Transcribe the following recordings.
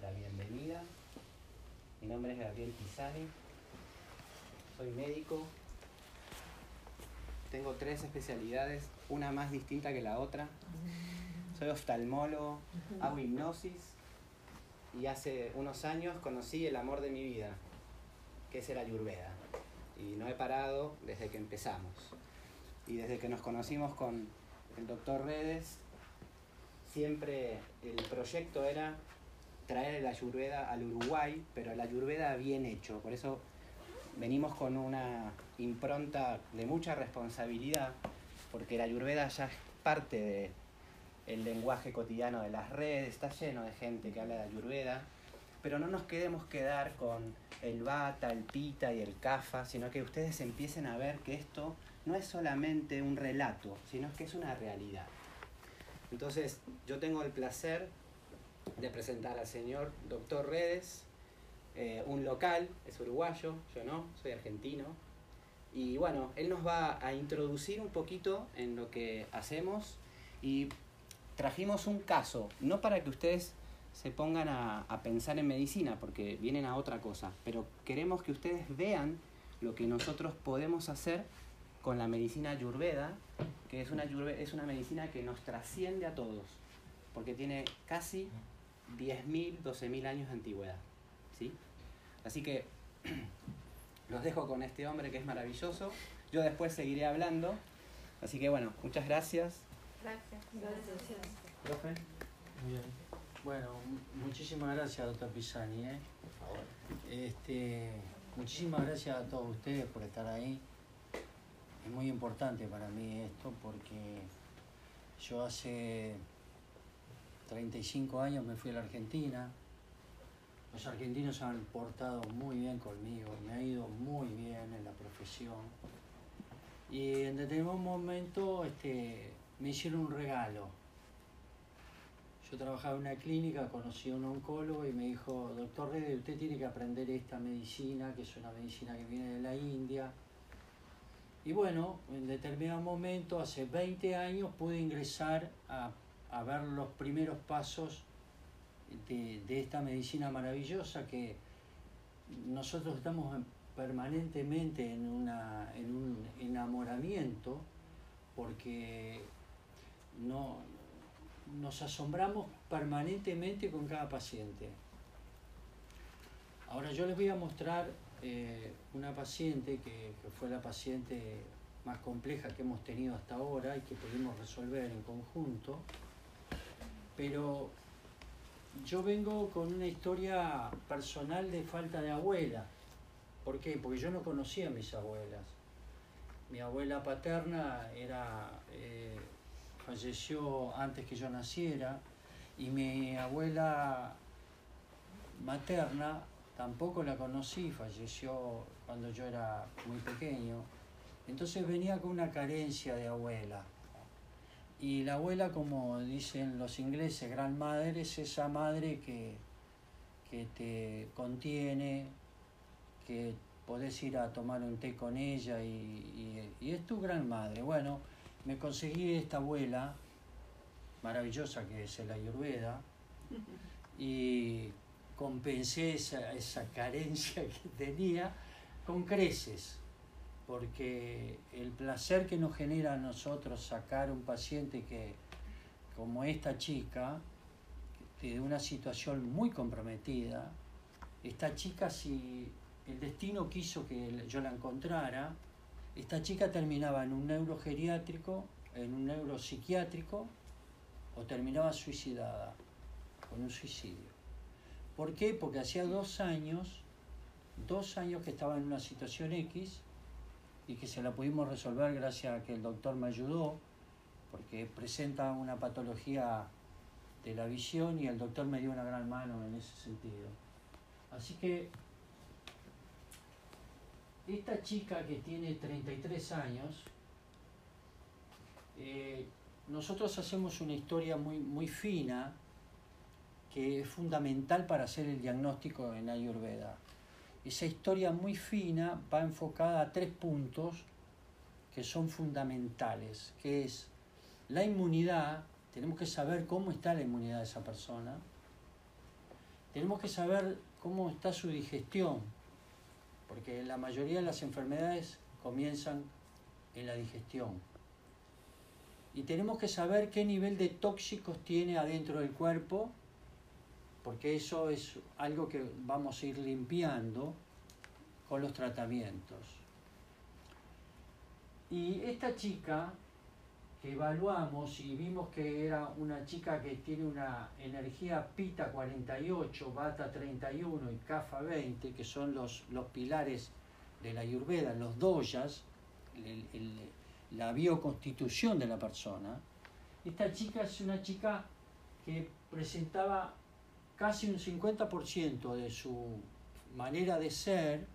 la bienvenida. Mi nombre es Gabriel Pisani, soy médico, tengo tres especialidades, una más distinta que la otra. Soy oftalmólogo, hago hipnosis y hace unos años conocí el amor de mi vida, que es el Ayurveda. Y no he parado desde que empezamos. Y desde que nos conocimos con el doctor Redes, siempre el proyecto era traer el Ayurveda al Uruguay, pero el Ayurveda bien hecho. Por eso venimos con una impronta de mucha responsabilidad, porque el Ayurveda ya es parte del lenguaje cotidiano de las redes, está lleno de gente que habla de Ayurveda, pero no nos quedemos quedar con el bata, el pita y el kafa, sino que ustedes empiecen a ver que esto no es solamente un relato, sino que es una realidad. Entonces, yo tengo el placer de presentar al señor doctor Redes, eh, un local, es uruguayo, yo no, soy argentino. Y bueno, él nos va a introducir un poquito en lo que hacemos y trajimos un caso, no para que ustedes se pongan a, a, pensar en medicina, porque vienen a otra cosa, pero queremos que ustedes vean lo que nosotros podemos hacer con la medicina ayurveda, que es una, es una medicina que nos trasciende a todos, porque tiene casi 10.000, 12.000 años de antigüedad. ¿sí? Así que los dejo con este hombre que es maravilloso. Yo después seguiré hablando. Así que bueno, muchas gracias. Gracias. Gracias. Profe. Bien. Bueno, muchísimas gracias, doctor Pisani. ¿eh? Este, muchísimas gracias a todos ustedes por estar ahí. Es muy importante para mí esto porque yo hace 35 años me fui a la Argentina. Los argentinos han portado muy bien conmigo, me ha ido muy bien en la profesión. Y en determinado momento este, me hicieron un regalo. Yo trabajaba en una clínica, conocí a un oncólogo y me dijo, doctor Rede, usted tiene que aprender esta medicina, que es una medicina que viene de la India. Y bueno, en determinado momento, hace 20 años, pude ingresar a, a ver los primeros pasos de, de, esta medicina maravillosa que nosotros estamos permanentemente en, una, en un enamoramiento porque no, nos asombramos permanentemente con cada paciente. Ahora yo les voy a mostrar eh, una paciente que, que, fue la paciente más compleja que hemos tenido hasta ahora y que pudimos resolver en conjunto, pero yo vengo con una historia personal de falta de abuela. ¿Por qué? Porque yo no conocía a mis abuelas. Mi abuela paterna era, eh, falleció antes que yo naciera y mi abuela materna tampoco la conocí, falleció cuando yo era muy pequeño. Entonces venía con una carencia de abuela. Y la abuela, como dicen los ingleses, gran madre, es esa madre que, que te contiene, que podés ir a tomar un té con ella y, y, y, es tu gran madre. Bueno, me conseguí esta abuela, maravillosa que es la Ayurveda, y compensé esa, esa carencia que tenía con creces porque el placer que nos genera a nosotros sacar un paciente que, como esta chica, de una situación muy comprometida, esta chica si el destino quiso que yo la encontrara, esta chica terminaba en un neurogeriátrico, en un neuropsiquiátrico, o terminaba suicidada, con un suicidio. ¿Por qué? Porque hacía dos años, dos años que estaba en una situación X, y que se la pudimos resolver gracias a que el doctor me ayudó, porque presenta una patología de la visión y el doctor me dio una gran mano en ese sentido. Así que esta chica que tiene 33 años, eh, nosotros hacemos una historia muy, muy fina que es fundamental para hacer el diagnóstico en Ayurveda esa historia muy fina va enfocada a tres puntos que son fundamentales, que es la inmunidad, tenemos que saber cómo está la inmunidad de esa persona, tenemos que saber cómo está su digestión, porque la mayoría de las enfermedades comienzan en la digestión. Y tenemos que saber qué nivel de tóxicos tiene adentro del cuerpo, porque eso es algo que vamos a ir limpiando con los tratamientos. Y esta chica que evaluamos y vimos que era una chica que tiene una energía pita 48, bata 31 y kafa 20, que son los, los pilares de la ayurveda, los doyas, la bioconstitución de la persona. Esta chica es una chica que presentaba casi un 50% de su manera de ser,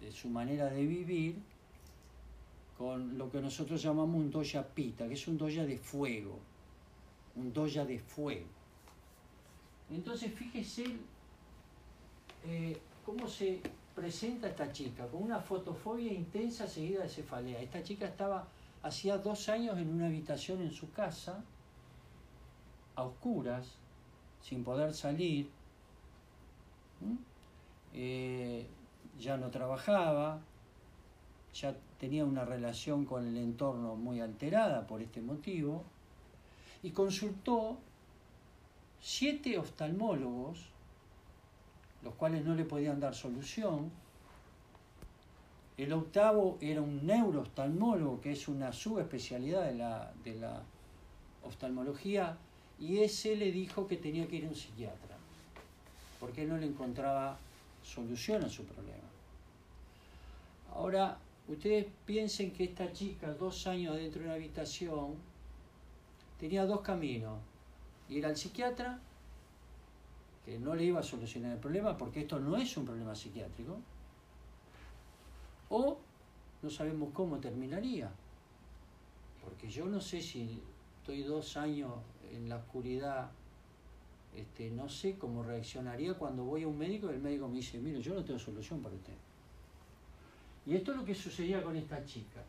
de su manera de vivir, con lo que nosotros llamamos un doya pita, que es un doya de fuego, un doya de fuego. Entonces fíjese eh, cómo se presenta esta chica, con una fotofobia intensa seguida de cefalea. Esta chica estaba hacía dos años en una habitación en su casa, a oscuras, sin poder salir, eh, ya no trabajaba, ya tenía una relación con el entorno muy alterada por este motivo, y consultó siete oftalmólogos, los cuales no le podían dar solución. El octavo era un neurooftalmólogo, que es una subespecialidad de la, de la oftalmología, y ese le dijo que tenía que ir a un psiquiatra, porque no le encontraba solución a su problema. Ahora, Ustedes piensen que esta chica, dos años dentro de una habitación, tenía dos caminos. Ir al psiquiatra, que no le iba a solucionar el problema, porque esto no es un problema psiquiátrico, o no sabemos cómo terminaría. Porque yo no sé si estoy dos años en la oscuridad, este, no sé cómo reaccionaría cuando voy a un médico y el médico me dice, mire, yo no tengo solución para usted. Y esto es lo que sucedía con esta chica.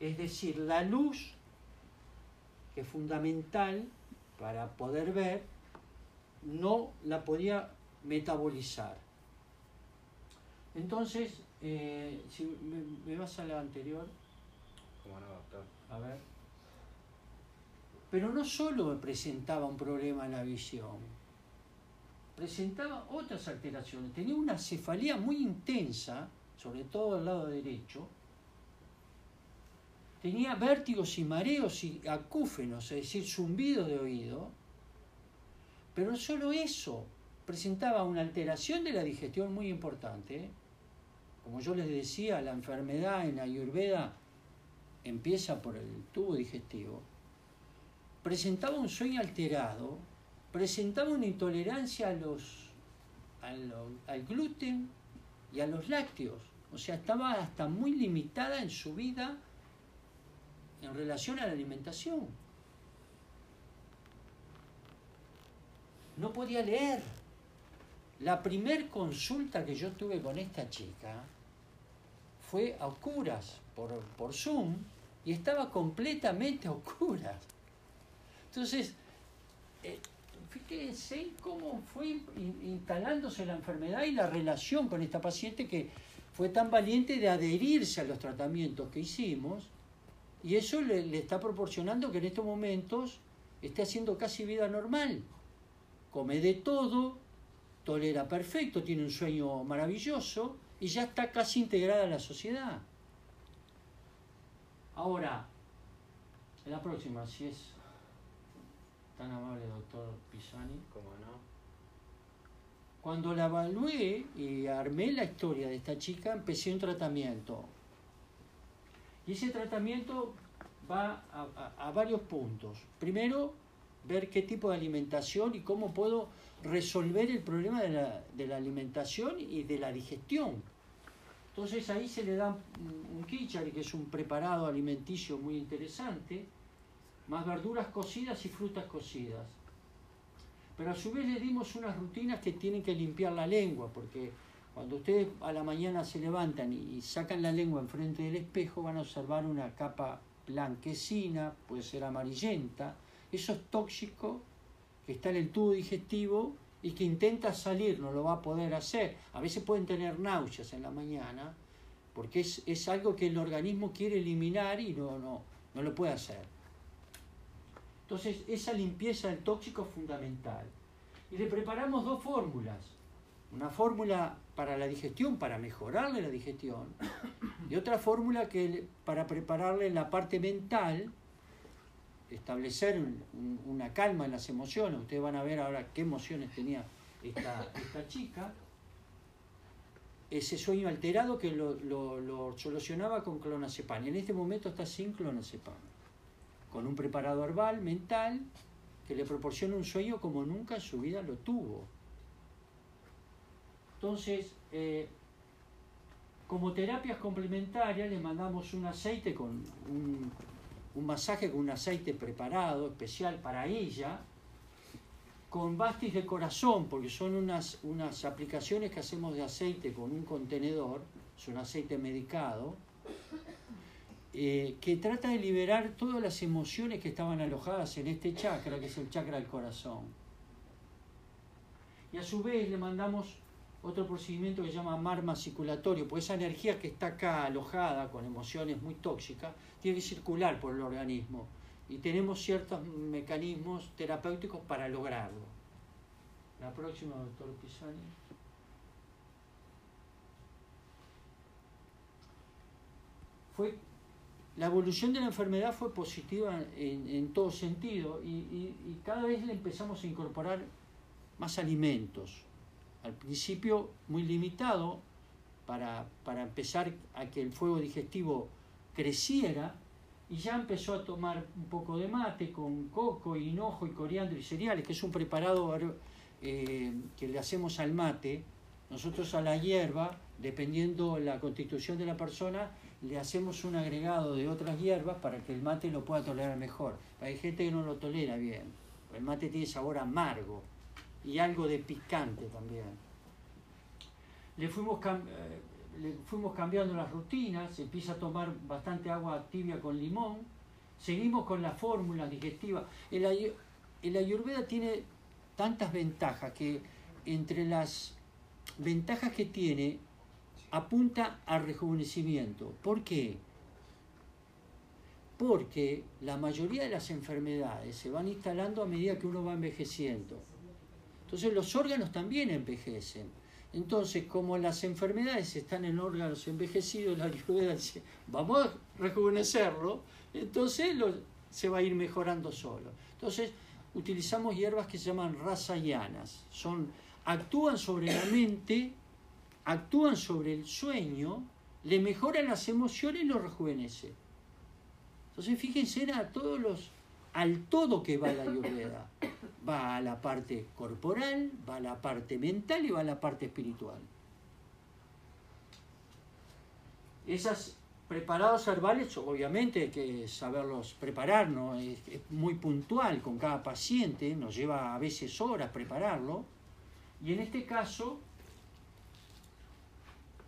Es decir, la luz, que es fundamental para poder ver, no la podía metabolizar. Entonces, eh, si me, vas a la anterior. ¿Cómo no, doctor? A ver. Pero no solo presentaba un problema en la visión, presentaba otras alteraciones. Tenía una cefalía muy intensa sobre todo al lado derecho, tenía vértigos y mareos y acúfenos, es decir, zumbido de oído, pero no solo eso, presentaba una alteración de la digestión muy importante. Como yo les decía, la enfermedad en Ayurveda empieza por el tubo digestivo. Presentaba un sueño alterado, presentaba una intolerancia al gluten y a los lácteos. O sea, estaba hasta muy limitada en su vida en relación a la alimentación. No podía leer. La primer consulta que yo tuve con esta chica fue a oscuras por, por Zoom y estaba completamente a oscuras. Entonces, eh, fíjense cómo fue instalándose la enfermedad y la relación con esta paciente que fue tan valiente de adherirse a los tratamientos que hicimos y eso le, está proporcionando que en estos momentos esté haciendo casi vida normal. Come de todo, tolera perfecto, tiene un sueño maravilloso y ya está casi integrada a la sociedad. Ahora, la próxima, si es tan amable, doctor Pisani. ¿Cómo no? Cuando la evalué y armé la historia de esta chica, empecé un tratamiento. Y ese tratamiento va a, varios puntos. Primero, ver qué tipo de alimentación y cómo puedo resolver el problema de la, de la alimentación y de la digestión. Entonces ahí se le da un, un kichari, que es un preparado alimenticio muy interesante, más verduras cocidas y frutas cocidas pero a su vez le dimos unas rutinas que tienen que limpiar la lengua, porque cuando ustedes a la mañana se levantan y sacan la lengua enfrente del espejo, van a observar una capa blanquecina, puede ser amarillenta. Eso es tóxico que está en el tubo digestivo y que intenta salir no lo va a poder hacer. A veces pueden tener náuseas en la mañana porque es, es algo que el organismo quiere eliminar y no, no, no lo puede hacer. Entonces, esa limpieza del tóxico es fundamental. Y le preparamos dos fórmulas. Una fórmula para la digestión, para mejorarle la digestión, y otra fórmula que para prepararle la parte mental, establecer una calma en las emociones. Ustedes van a ver ahora qué emociones tenía esta, chica. Ese sueño alterado que lo, lo, solucionaba con clonazepam. Y en este momento está sin clonazepam. Con un preparado herbal mental que le proporciona un sueño como nunca en su vida lo tuvo. Entonces, eh, como terapias complementarias le mandamos un aceite con un, un masaje con un aceite preparado especial para ella, con bastis de corazón, porque son unas, unas aplicaciones que hacemos de aceite con un contenedor, es un aceite medicado, eh, que trata de liberar todas las emociones que estaban alojadas en este chakra, que es el chakra del corazón. Y a su vez le mandamos otro procedimiento que se llama marma circulatorio, pues esa energía que está acá alojada con emociones muy tóxicas, tiene que circular por el organismo. Y tenemos ciertos mecanismos terapéuticos para lograrlo. La próxima, doctor Pisani. Fue, la evolución de la enfermedad fue positiva en, en todo sentido y, y cada vez le empezamos a incorporar más alimentos al principio muy limitado para, empezar a que el fuego digestivo creciera y ya empezó a tomar un poco de mate con coco, hinojo y coriandro y cereales, que es un preparado eh, que le hacemos al mate. Nosotros a la hierba, dependiendo la constitución de la persona, le hacemos un agregado de otras hierbas para que el mate lo pueda tolerar mejor. Hay gente que no lo tolera bien. El mate tiene sabor amargo y algo de picante también. Le fuimos, eh, cambiando las rutinas, empieza a tomar bastante agua tibia con limón, seguimos con la fórmula digestiva. El, el ayurveda tiene tantas ventajas que entre las ventajas que tiene apunta al rejuvenecimiento. ¿Por qué? Porque la mayoría de las enfermedades se van instalando a medida que uno va envejeciendo. Entonces los órganos también envejecen. Entonces, como las enfermedades están en órganos envejecidos, la ayurveda dice, vamos a rejuvenecerlo, entonces se va a ir mejorando solo. Entonces, utilizamos hierbas que se llaman rasayanas. Son, actúan sobre la mente, actúan sobre el sueño, le mejoran las emociones y lo rejuvenece. Entonces, fíjense a todos los, al todo que va la ayurveda va a la parte corporal, va a la parte mental y va a la parte espiritual. Esas preparados herbales, obviamente hay que saberlos preparar, ¿no? es, muy puntual con cada paciente, nos lleva a veces horas prepararlo. Y en este caso,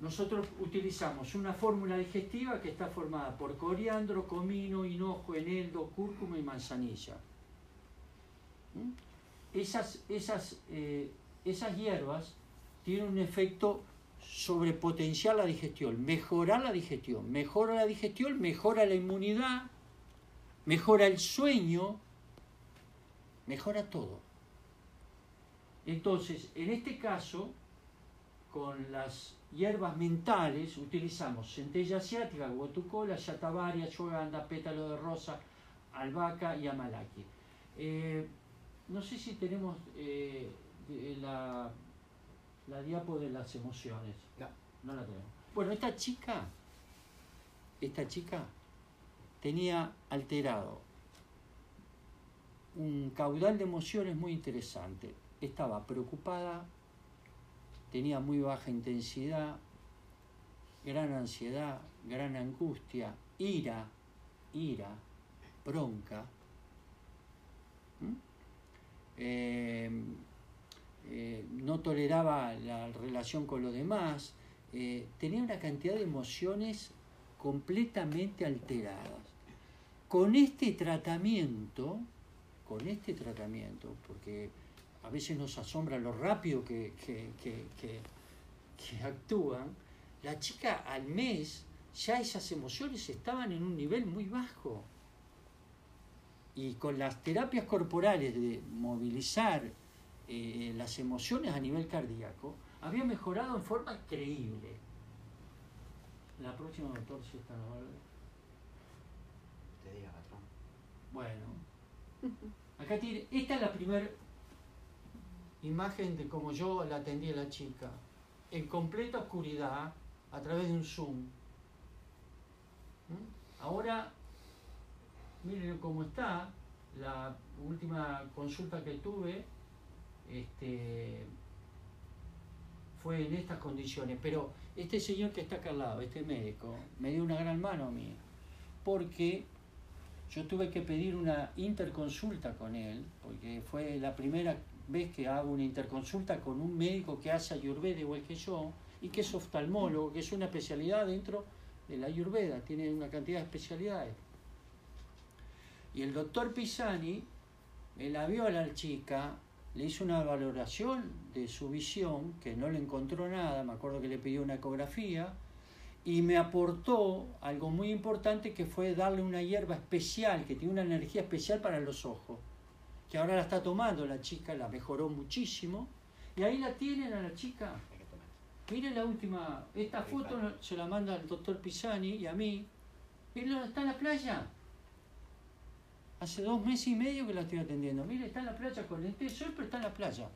nosotros utilizamos una fórmula digestiva que está formada por coriandro, comino, hinojo, eneldo, cúrcuma y manzanilla. ¿Mm? esas, esas, eh, esas hierbas tienen un efecto sobre potenciar la digestión, mejorar la digestión, mejora la digestión, mejora la inmunidad, mejora el sueño, mejora todo. Entonces, en este caso, con las hierbas mentales utilizamos centella asiática, guatucola, yatabaria, chuaganda, pétalo de rosa, albahaca y amalaki. Eh, no sé si tenemos eh, la, la diapo de las emociones. No. No la tenemos. Bueno, esta chica, esta chica tenía alterado un caudal de emociones muy interesante. Estaba preocupada, tenía muy baja intensidad, gran ansiedad, gran angustia, ira, ira, bronca. Eh, eh, no toleraba la relación con los demás, eh, tenía una cantidad de emociones completamente alteradas. Con este tratamiento, con este tratamiento, porque a veces nos asombra lo rápido que, que, que, actúan, la chica al mes ya esas emociones estaban en un nivel muy bajo. Y con las terapias corporales de movilizar eh, las emociones a nivel cardíaco, había mejorado en forma increíble. La próxima, doctor, si está amable. Te diga, patrón. Bueno, acá tiene, esta es la primera imagen de cómo yo la atendí a la chica, en completa oscuridad, a través de un Zoom. ¿Mm? Ahora, miren cómo está, la última consulta que tuve este, fue en estas condiciones, pero este señor que está acá al lado, este médico, me dio una gran mano a mí, porque yo tuve que pedir una interconsulta con él, porque fue la primera vez que hago una interconsulta con un médico que hace ayurveda igual que yo, y que es oftalmólogo, que es una especialidad dentro de la ayurveda, tiene una cantidad de especialidades. Y el doctor Pisani me la vio a la chica, le hizo una valoración de su visión, que no le encontró nada, me acuerdo que le pidió una ecografía, y me aportó algo muy importante que fue darle una hierba especial, que tiene una energía especial para los ojos, que ahora la está tomando la chica, la mejoró muchísimo, y ahí la tienen a la chica. Miren la última, esta foto se la manda el doctor Pisani y a mí. Miren, está en la playa. Hace dos meses y medio que la estoy atendiendo. Mire, está en la playa con este sol, pero está en la playa.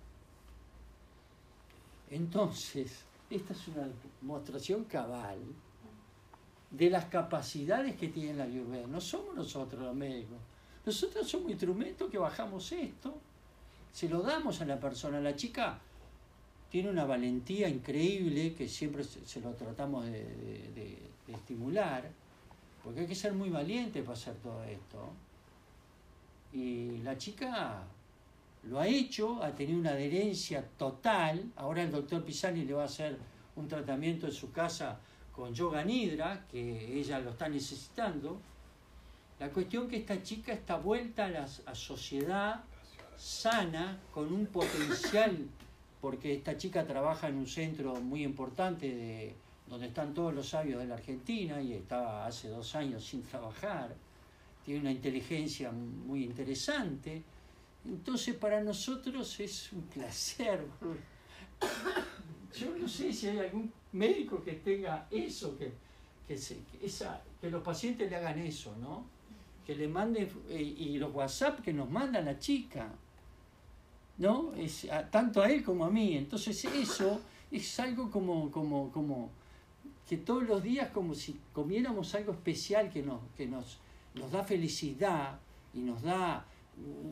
Entonces, esta es una demostración cabal de las capacidades que tiene la Ayurveda. No somos nosotros los médicos. Nosotros somos instrumentos que bajamos esto, se lo damos a la persona. La chica tiene una valentía increíble que siempre se, lo tratamos de estimular, porque hay que ser muy valiente para hacer todo esto. Y la chica lo ha hecho, ha tenido una adherencia total. Ahora el doctor Pisani le va a hacer un tratamiento en su casa con yoga nidra, que ella lo está necesitando. La cuestión que esta chica está vuelta a la sociedad sana, con un potencial, porque esta chica trabaja en un centro muy importante de, donde están todos los sabios de la Argentina y estaba hace dos años sin trabajar, tiene una inteligencia muy interesante. Entonces para nosotros es un placer. Yo no sé si hay algún médico que tenga eso, que, que los pacientes le hagan eso, ¿no? Que le manden, eh, y los WhatsApp que nos manda la chica, ¿no? Es, a- tanto a él como a mí. Entonces eso es algo como, como, como que todos los días como si comiéramos algo especial que nos, que nos, nos da felicidad y nos da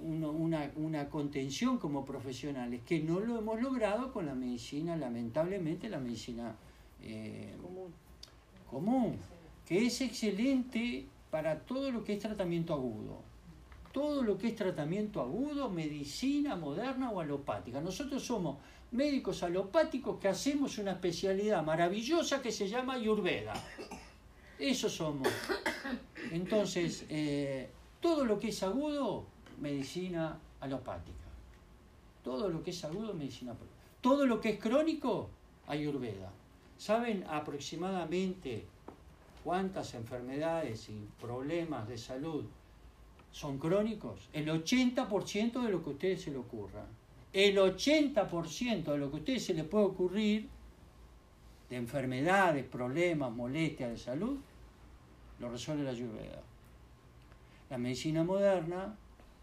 uno- una, una contención como profesionales, que no lo hemos logrado con la medicina, lamentablemente la medicina eh, Común. común, que es excelente para todo lo que es tratamiento agudo. Todo lo que es tratamiento agudo, medicina moderna o alopática. Nosotros somos médicos alopáticos que hacemos una especialidad maravillosa que se llama Ayurveda. Eso somos. Entonces, eh, todo lo que es agudo, medicina alopática. Todo lo que es agudo, medicina. Todo lo que es crónico, Ayurveda. ¿Saben aproximadamente cuántas enfermedades y problemas de salud son crónicos? El 80% de lo que a ustedes se le ocurra. El 80% de lo que a ustedes se les puede ocurrir de enfermedades, problemas, molestias de salud, lo resuelve la Ayurveda. La medicina moderna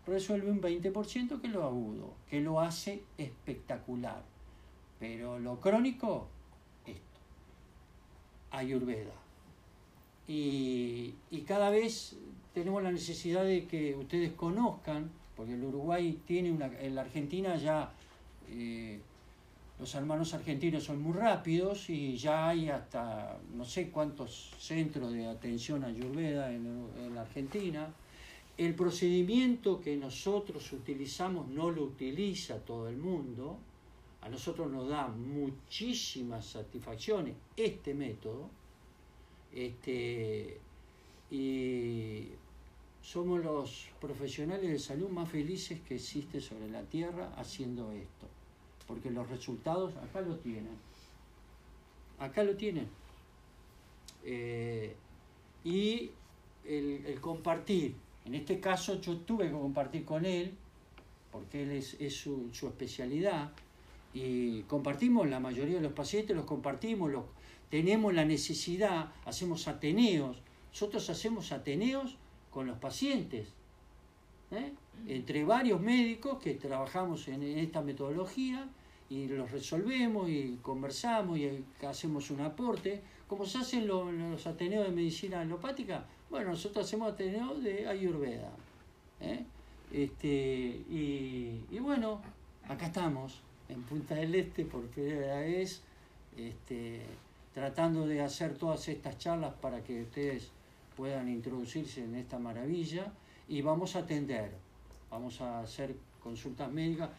resuelve un 20% que lo agudo, que lo hace espectacular. Pero lo crónico, esto. Ayurveda. Y, y cada vez tenemos la necesidad de que ustedes conozcan, porque el Uruguay tiene una, en la Argentina ya eh, los hermanos argentinos son muy rápidos y ya hay hasta no sé cuántos centros de atención a Ayurveda en, en la Argentina. El procedimiento que nosotros utilizamos no lo utiliza todo el mundo. A nosotros nos da muchísimas satisfacciones este método. Este, y somos los profesionales de salud más felices que existe sobre la Tierra haciendo esto. Porque los resultados acá lo tienen. Acá lo tienen. Eh, y el, compartir. En este caso yo tuve que compartir con él, porque él es, su, su, especialidad, y compartimos, la mayoría de los pacientes los compartimos, los, tenemos la necesidad, hacemos ateneos, nosotros hacemos ateneos con los pacientes, ¿eh? entre varios médicos que trabajamos en esta metodología y los resolvemos y conversamos y hacemos un aporte, como se hacen los, ateneos de medicina alopática, bueno, nosotros hacemos ateneos de Ayurveda. ¿eh? Este, y, y, bueno, acá estamos, en Punta del Este por primera vez, este, tratando de hacer todas estas charlas para que ustedes puedan introducirse en esta maravilla y vamos a atender, vamos a hacer consultas médicas.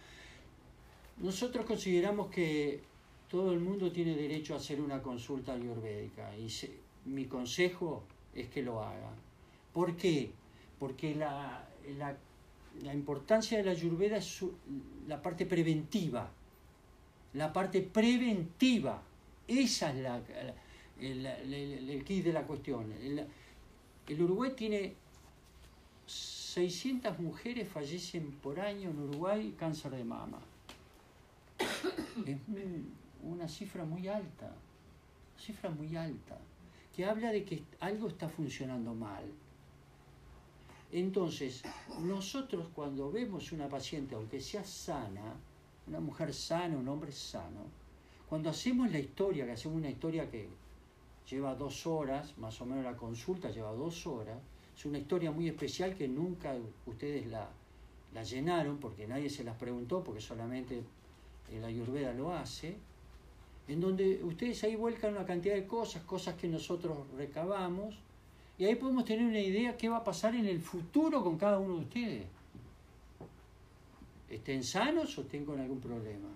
Nosotros consideramos que todo el mundo tiene derecho a hacer una consulta ayurvédica y mi consejo es que lo hagan. ¿Por qué? Porque la, la, importancia de la ayurveda es la parte preventiva, la parte preventiva, esa es la, el, el, kit de la cuestión. El, Uruguay tiene 600 mujeres fallecen por año en Uruguay cáncer de mama. Es una cifra muy alta, cifra muy alta, que habla de que algo está funcionando mal. Entonces, nosotros cuando vemos una paciente, aunque sea sana, una mujer sana, un hombre sano, cuando hacemos la historia, que hacemos una historia que lleva dos horas, más o menos la consulta lleva dos horas, es una historia muy especial que nunca ustedes la, llenaron porque nadie se las preguntó, porque solamente la Ayurveda lo hace, en donde ustedes ahí vuelcan una cantidad de cosas, cosas que nosotros recabamos, y ahí podemos tener una idea qué va a pasar en el futuro con cada uno de ustedes. Estén sanos o estén algún problema.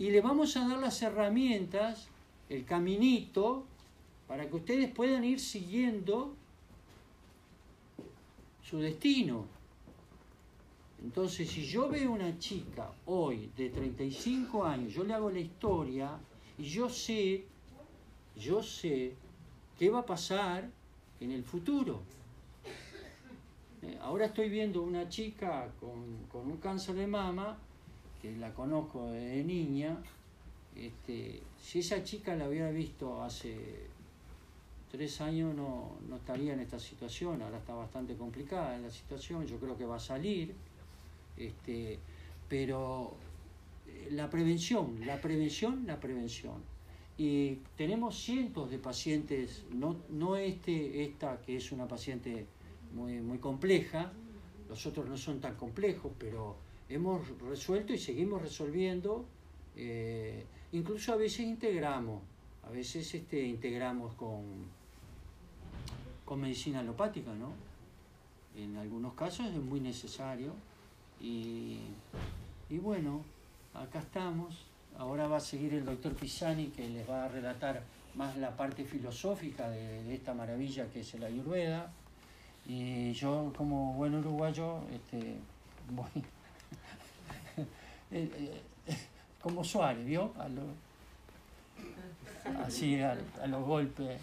Y le vamos a dar las herramientas, el caminito, para que ustedes puedan ir siguiendo su destino. Entonces, si yo veo una chica hoy de 35 años, yo le hago la historia y yo sé, yo sé qué va a pasar en el futuro. Eh, ahora estoy viendo una chica con, un cáncer de mama, que la conozco de niña. Este, si esa chica la hubiera visto hace tres años no, no estaría en esta situación, ahora está bastante complicada la situación, yo creo que va a salir este, pero eh, la prevención, la prevención, la prevención. Y tenemos cientos de pacientes, no, no este, esta que es una paciente muy, muy compleja, los otros no son tan complejos, pero hemos resuelto y seguimos resolviendo. Eh, incluso a veces integramos, a veces este, integramos con, con medicina alopática, ¿no? En algunos casos es muy necesario y, bueno, acá estamos. Ahora va a seguir el doctor Pisani que les va a relatar más la parte filosófica de, esta maravilla que es la Ayurveda. Y yo como buen uruguayo este, voy eh, eh, como Suárez, ¿vio? A así a, los golpes.